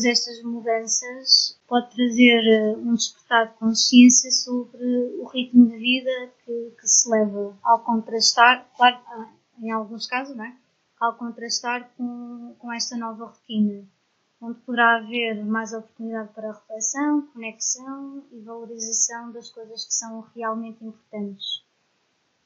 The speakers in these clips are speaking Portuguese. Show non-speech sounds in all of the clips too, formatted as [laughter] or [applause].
todas estas mudanças pode trazer eh, um despertar de consciência sobre o ritmo de vida que, que se leva ao contrastar, claro, em alguns casos, não é? Ao contrastar com, com esta nova rotina, onde poderá haver mais oportunidade para reflexão, conexão e valorização das coisas que são realmente importantes.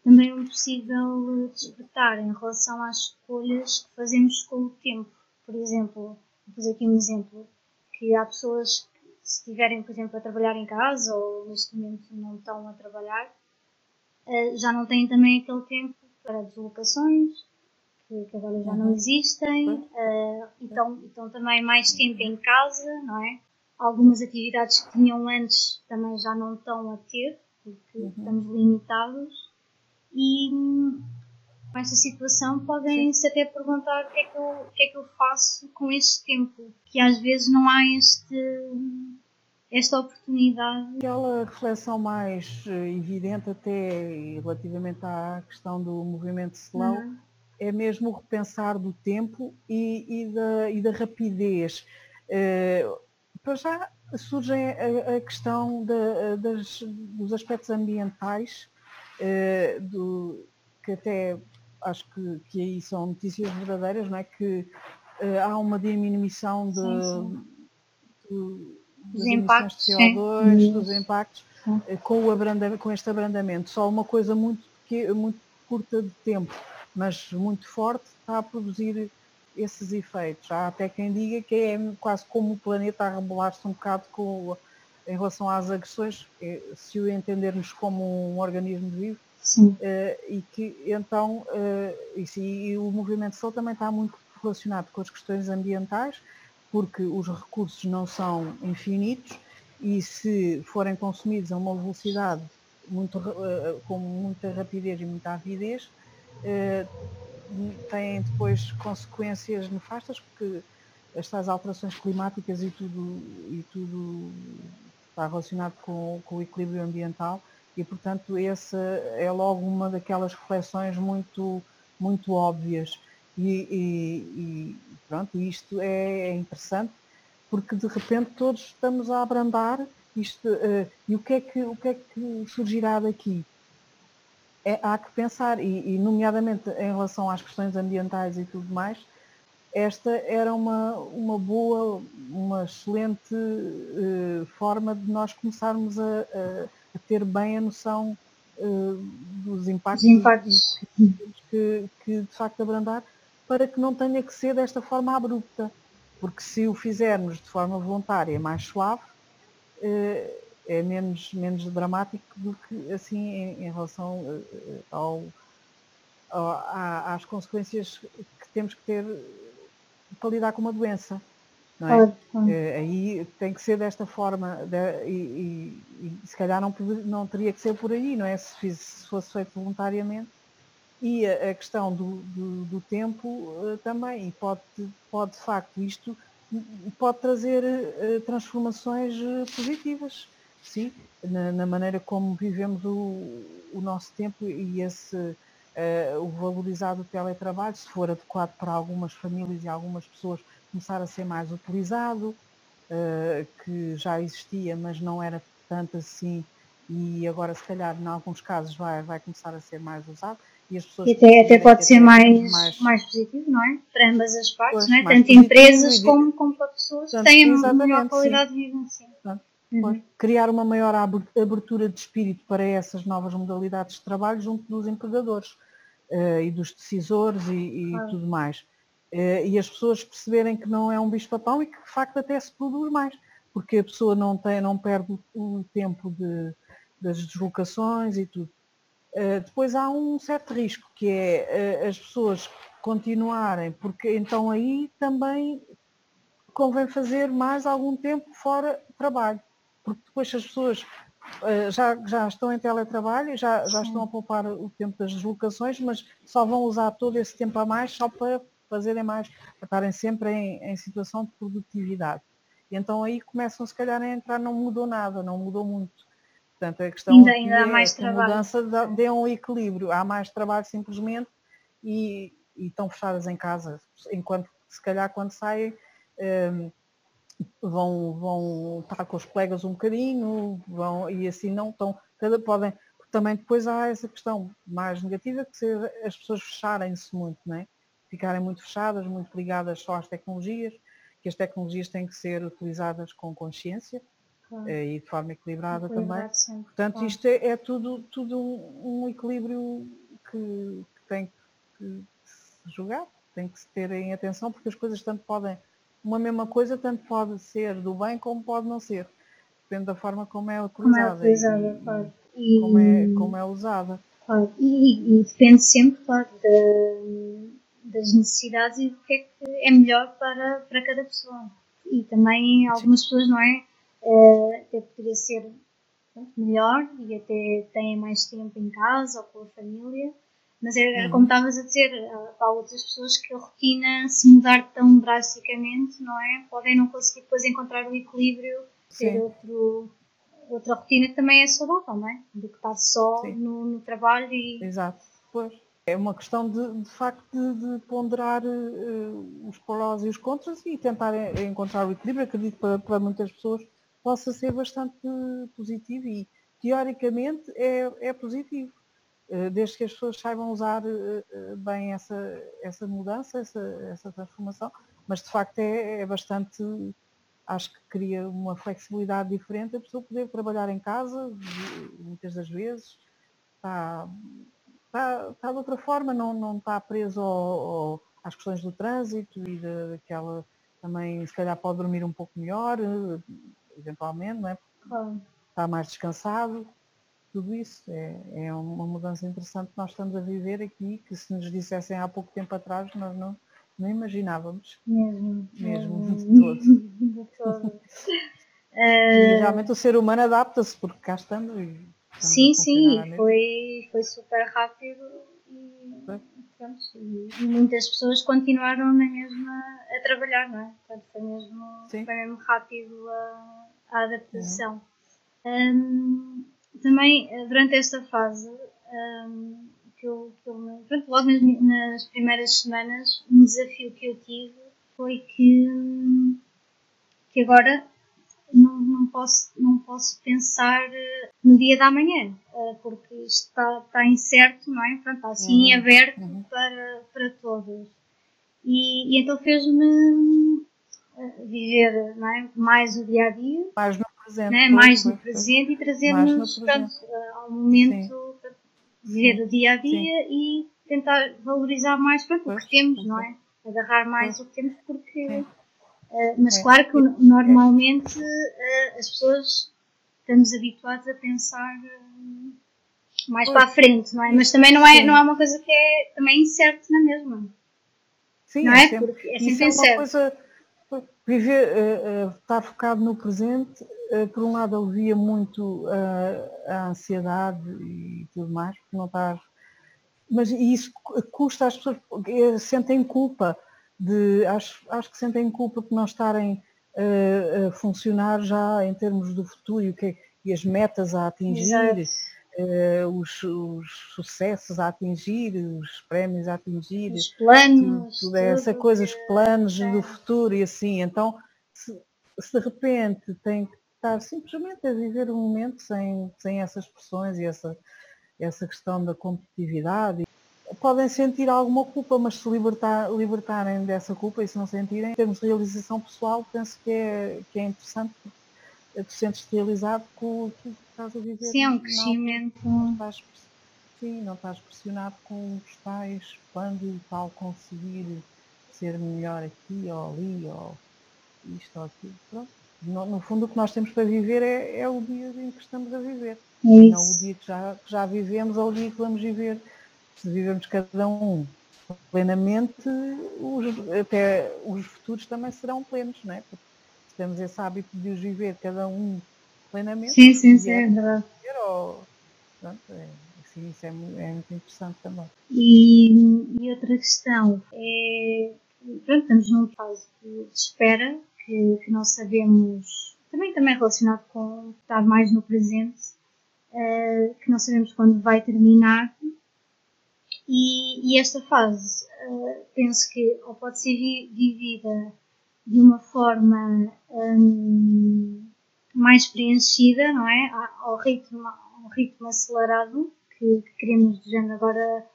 Também é possível despertar em relação às escolhas que fazemos com o tempo. Por exemplo, Vou fazer aqui um exemplo, que há pessoas que se estiverem, por exemplo, a trabalhar em casa ou neste momento não estão a trabalhar, eh, já não têm também aquele tempo para deslocações, que, agora já não uhum. existem, eh, e estão também mais tempo em casa, não é? Algumas atividades que tinham antes também já não estão a ter, porque uhum. estamos limitados. E com essa situação podem-se até perguntar o que, é que eu, o que é que eu faço com este tempo, que às vezes não há este, esta oportunidade. Aquela reflexão mais eh, evidente até relativamente à questão do movimento slow uhum. É mesmo o repensar do tempo e, e, da, e da, rapidez. Uh, para já surge a, a questão de, das, dos aspectos ambientais, uh, do, que até acho que, que aí são notícias verdadeiras, não é? Que uh, há uma diminuição de, sim, sim. de dos impactos, de CO2, sim. dos impactos, com, o com este abrandamento. Só uma coisa muito, muito curta de tempo, mas muito forte, está a produzir esses efeitos. Há até quem diga que é quase como o planeta a rebolar-se um bocado com, em relação às agressões, eh, se o entendermos como um organismo vivo, Uh, e que então isso, e o movimento Sol também está muito relacionado com as questões ambientais, porque os recursos não são infinitos e se forem consumidos a uma velocidade muito, com muita rapidez e muita avidez, têm depois consequências nefastas, porque estas alterações climáticas e tudo, e tudo está relacionado com, com o equilíbrio ambiental e portanto essa é logo uma daquelas reflexões muito, muito óbvias e, e, e pronto, isto é, é interessante porque de repente todos estamos a abrandar isto, uh, e o que, é que, o que é que surgirá daqui? É, há que pensar, e, e, nomeadamente em relação às questões ambientais e tudo mais, esta era uma, uma boa, uma excelente uh, forma de nós começarmos a, a a ter bem a noção uh, dos impactos, impactos. Que, que, de facto abrandar para que não tenha que ser desta forma abrupta. Porque se o fizermos de forma voluntária mais suave, uh, é menos, menos dramático do que assim em, em relação uh, ao, ao, às consequências que temos que ter para lidar com uma doença. Não é? Claro. Eh, aí tem que ser desta forma de, e, e, e, se calhar não, não teria que ser por aí, não é? Se, fiz, se fosse feito voluntariamente. E a, a questão do, do, do tempo uh, também, e pode, pode de facto isto pode trazer uh, transformações uh, positivas, sim, na, na, maneira como vivemos o, o nosso tempo e esse o valorizar do teletrabalho, se for adequado para algumas famílias e algumas pessoas começar a ser mais utilizado, uh, que já existia, mas não era tanto assim, e agora se calhar em alguns casos vai, vai começar a ser mais usado. E, as pessoas e até, até pode ser mais, mais, mais positivo, não é? Para ambas as partes, pois, não é? Tanto empresas como, como para pessoas que têm melhor qualidade sim. de vida. Assim. Uhum. Criar uma maior abertura de espírito para essas novas modalidades de trabalho junto dos empregadores uh, e dos decisores e, e claro. tudo mais. Eh, e as pessoas perceberem que não é um bicho-papão e que de facto até se produz mais, porque a pessoa não, tem, não perde o tempo de, das deslocações e tudo. Eh, depois há um certo risco, que é as pessoas continuarem, porque então aí também convém fazer mais algum tempo fora trabalho, porque depois as pessoas já, já estão em teletrabalho, já, já estão a poupar o tempo das deslocações, mas só vão usar todo esse tempo a mais só para fazerem mais, a estarem sempre em, em situação de produtividade. E então aí começam se calhar a entrar, não mudou nada, não mudou muito. Portanto, a questão ainda, ainda há mais é trabalho. a mudança dê um equilíbrio. Há mais trabalho simplesmente e, e estão fechadas em casa. Enquanto se calhar quando saem um, vão, vão estar com os colegas um bocadinho, vão, e assim não estão, podem, também depois há essa questão mais negativa que ser as pessoas fecharem-se muito, não é? ficarem muito fechadas, muito ligadas só às tecnologias, que as tecnologias têm que ser utilizadas com consciência claro. Eh, e de forma equilibrada também. Sempre, Portanto, claro. isto é, é, tudo, tudo um, um equilíbrio que, que, tem que se jogar, tem que se ter em atenção, porque as coisas tanto podem, uma mesma coisa tanto pode ser do bem como pode não ser. Depende da forma como é utilizada. Como é utilizada, e, claro. E, como, é, como é usada. Claro. E, e depende sempre, claro, de das necessidades e do que é que é melhor para, para cada pessoa. E também algumas Sim. pessoas, não é? Uh, até poderia ser melhor e até têm mais tempo em casa ou com a família, mas é uhum. como estavas a dizer, há outras pessoas que a rotina se mudar tão drasticamente, não é? Podem não conseguir depois encontrar o equilíbrio, ter outro, outra rotina que também é saudável, não é? Do que estar só no, no, trabalho e. Exato, pois. É uma questão de, de facto de, de ponderar uh, os prós e os contras e tentar encontrar o equilíbrio. Acredito que para, para muitas pessoas possa ser bastante positivo e teoricamente é, é positivo, desde que as pessoas saibam usar uh, bem essa, essa mudança, essa, essa transformação, mas de facto é, é bastante acho que cria uma flexibilidade diferente a pessoa poder trabalhar em casa, muitas das vezes, está, está, está de outra forma, não, não está preso ao, ao, às questões do trânsito e daquela também se calhar pode dormir um pouco melhor, eventualmente, não é? Está mais descansado. Tudo isso é, é uma mudança interessante que nós estamos a viver aqui, que se nos dissessem há pouco tempo atrás, nós não, não imaginávamos. Mesmo. Mesmo, de [laughs] todo. de todo. [laughs] e realmente o ser humano adapta-se, porque cá estamos e Sim, sim, foi, foi super rápido e, pronto, e, muitas pessoas continuaram na mesma a trabalhar, não é? Portanto, foi mesmo, foi mesmo rápido a, a adaptação. Um, também eh, durante esta fase um, que eu, que eu pronto, logo nas, nas primeiras semanas um desafio que eu tive foi que, que agora não, não, posso, não posso pensar eh, no dia da manhã, eh, porque isto está, está incerto, não é? Portanto, está assim uhum. aberto uhum. Para, para todos. E, e então fez-me viver não é? mais o dia a dia, mais no presente, é? mais no presente e trazer-nos ao momento viver o dia a dia Sim. e tentar valorizar mais o que temos, não é? Agarrar mais o que temos porque. Eh, mas é. claro que normalmente uh, as pessoas estamos habituados a pensar uh, mais para a frente, não é? Mas também não é, não é uma coisa que é também incerto na mesma. Sim, não é? é sempre, Porque é sempre incerto. É coisa, viver, estar focado no presente, por um lado alivia muito a ansiedade e tudo mais, porque não estás. Mas isso custa às pessoas, sentem culpa de acho, acho que sentem culpa por não estarem uh, a funcionar já em termos do futuro e, o que, é, e as metas a atingir, uh, os, os, sucessos a atingir, os prémios a atingir, os planos, tudo, tudo essa coisa, os planos é. do futuro e assim. Então, se, se de repente tem que estar simplesmente a viver um momento sem, sem essas pressões e essa, essa questão da competitividade podem sentir alguma culpa, mas se libertar, libertarem dessa culpa e se não sentirem, em termos de realização pessoal, penso que é, que é interessante tu sentes realizado com o que estás a viver. Sim, é um crescimento. Não, não estás, sim, não estás pressionado com os tais quando tal conseguir ser melhor aqui ou ali ou isto ou aquilo. Pronto. No, no, fundo o que nós temos para viver é, é o dia em que estamos a viver. É não o dia que já, que já vivemos ou o dia que vamos viver se vivemos cada um plenamente, os, até os futuros também serão plenos, não é? Porque se temos esse hábito de os viver cada um plenamente. Sim, sim, sim, é verdade. Ou, pronto, é, assim, isso é, é, muito interessante também. E, e, outra questão é pronto, estamos num fase de espera que, que não sabemos, também, também relacionado com estar mais no presente, uh, que não sabemos quando vai terminar. E, e esta fase, uh, penso que ou pode ser vivida de uma forma um, mais preenchida, não é? Ao ritmo, ao ritmo acelerado que, que queremos, de género, agora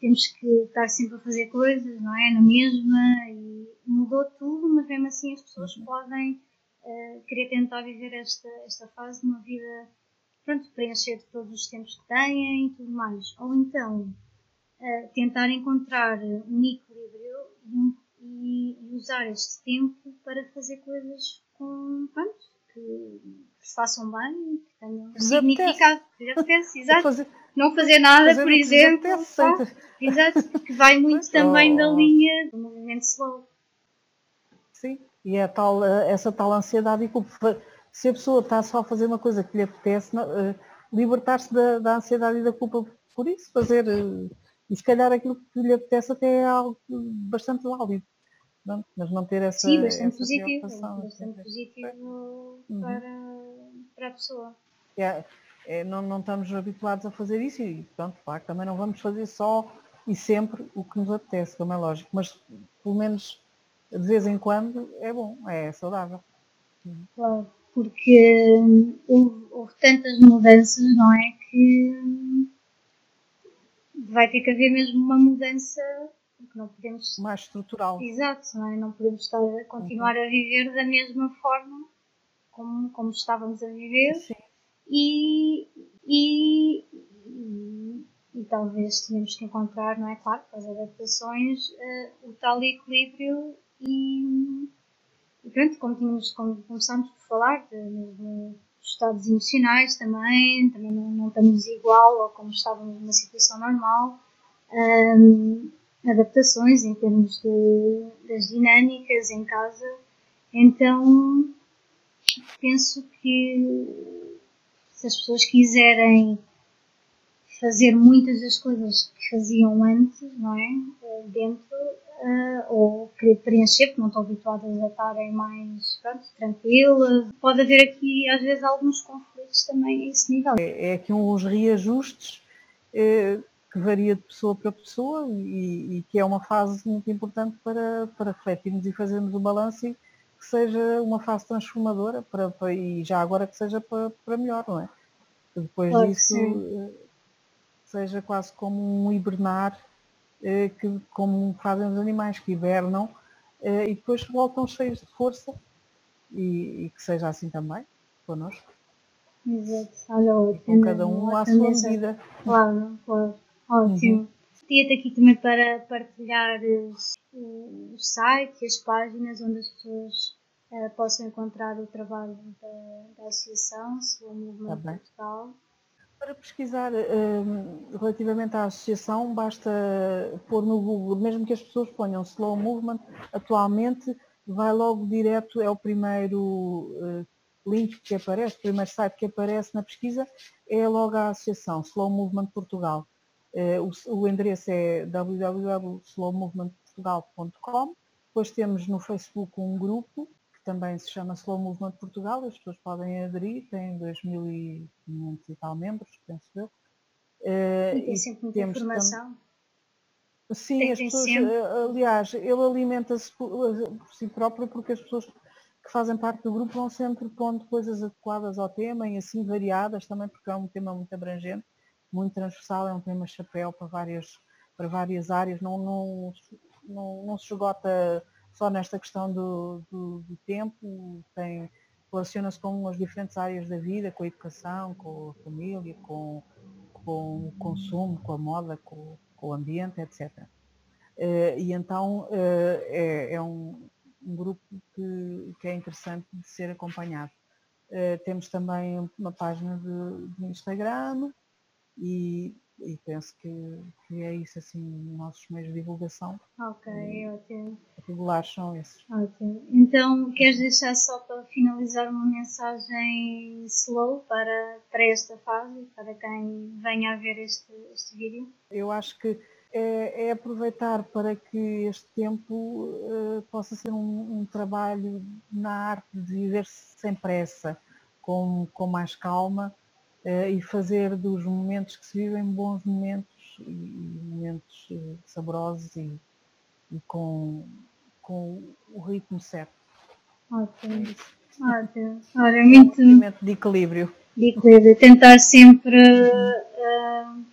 temos que estar sempre a fazer coisas, não é? Na mesma, e mudou tudo, mas mesmo assim as pessoas uhum. podem uh, querer tentar viver esta, esta fase de uma vida, pronto, preencher todos os tempos que têm e tudo mais. Ou então, uh, tentar encontrar um equilíbrio e, e, e, usar este tempo para fazer coisas com, pronto, que, que se façam bem, que tenham um significado, que apetece, [laughs] exato não fazer nada, fazer por exemplo. exato, que vai muito [laughs] também da linha do movimento slow. Sim, e é tal, eh, essa tal ansiedade e culpa. Se a pessoa está só a fazer uma coisa que lhe apetece, uh, libertar-se da, da, ansiedade e da culpa por isso, fazer. Uh, e se calhar aquilo que lhe apetece até é algo bastante válido. Não? Mas não ter essa. Sim, bastante essa positivo. Bastante positivo uhum. para, para a pessoa. É, é, não, não estamos habituados a fazer isso e pronto, claro, também não vamos fazer só e sempre o que nos apetece, como é lógico, mas pelo menos de vez em quando é bom, é saudável. Claro, porque hum, houve, houve tantas mudanças, não é? Que hum, vai ter que haver mesmo uma mudança porque não podemos mais estrutural. Exato, não é? Não podemos estar a continuar uhum. a viver da mesma forma como, como estávamos a viver. Sim e, e, e, e, talvez tenhamos que encontrar, não é claro, com as adaptações, uh, o tal equilíbrio e, e pronto, como, tínhamos, como começámos por falar, de, de, estados emocionais também, também não, não, estamos igual ou como estávamos numa situação normal. Adaptações em termos de, das dinâmicas em casa. Então, penso que se as pessoas quiserem fazer muitas das coisas que faziam antes, não é? Eh, dentro, uh, ou querer preencher, porque não estão habituadas a estarem mais pronto, tranquilas. Pode haver aqui, às vezes, alguns conflitos também a esse nível. É, é aqui uns reajustes é, que varia de pessoa para pessoa e, e, que é uma fase muito importante para, para refletirmos e fazermos o balanço e que seja uma fase transformadora para, para, e já agora que seja para, para melhor, não é? Que depois Pode disso. Eh, seja quase como um hibernar, eh, que, como fazem os animais que hibernam eh, e depois voltam cheios de força e, e que seja assim também connosco. Exato, olha, ótimo. Com cada um à sua medida. Claro, claro, ótimo. Uhum. Tinha-te aqui também para partilhar o site e as páginas onde as pessoas uh, possam encontrar o trabalho da, da Associação Slow Movement tá Portugal. Para pesquisar uh, relativamente à associação, basta pôr no Google, mesmo que as pessoas ponham Slow Movement, atualmente vai logo direto, é o primeiro uh, link que aparece, o primeiro site que aparece na pesquisa, é logo a associação Slow Movement Portugal. Uh, o, o, endereço é www.slowmovement.com portugal.com. Depois temos no Facebook um grupo também se chama Slow Movement Portugal, as pessoas podem aderir, tem 2.500 e tal membros, penso eu. Uh, e tem sempre muita informação. Sim, tem as pessoas. Eh, aliás, ele alimenta-se por, eh, por, si próprio porque as pessoas que fazem parte do grupo vão sempre pondo coisas adequadas ao tema e assim variadas também porque é um tema muito abrangente, muito transversal, é um tema chapéu para várias, para várias áreas, não, não, não, não se esgota só nesta questão do, do, do tempo, tem, relaciona-se com as diferentes áreas da vida, com a educação, com a família, com, com o consumo, com a moda, com, com o ambiente, etc. Uh, eh, e então uh, é, é um, um, grupo que, que, é interessante de ser acompanhado. Uh, temos também uma página de, de Instagram e e penso que, que é isso assim nossos meios de divulgação. Ok, e, ótimo. Regulares são esses. Ótimo. Então queres deixar só para finalizar uma mensagem slow para, para esta fase, para quem venha a ver este, este vídeo? Eu acho que é, é, aproveitar para que este tempo uh, possa ser um, um, trabalho na arte de viver sem pressa, com, com mais calma e fazer dos momentos que se vivem bons momentos e, momentos uh, saborosos e, e, com, com o ritmo certo. Ótimo. É Ótimo. Olha, muito... Um de equilíbrio. De equilíbrio. Tentar sempre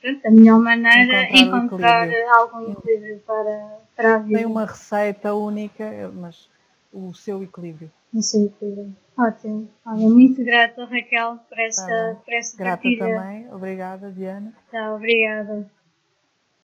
pronto, a melhor maneira encontrar, encontrar equilíbrio. algum equilíbrio para, para a vida. Tem uma receita única, mas o seu equilíbrio. O seu equilíbrio. Ótimo. Olha, muito grata, Raquel, por esta, tá por esta Grata partilha. também. Obrigada, Diana. Tá, obrigada.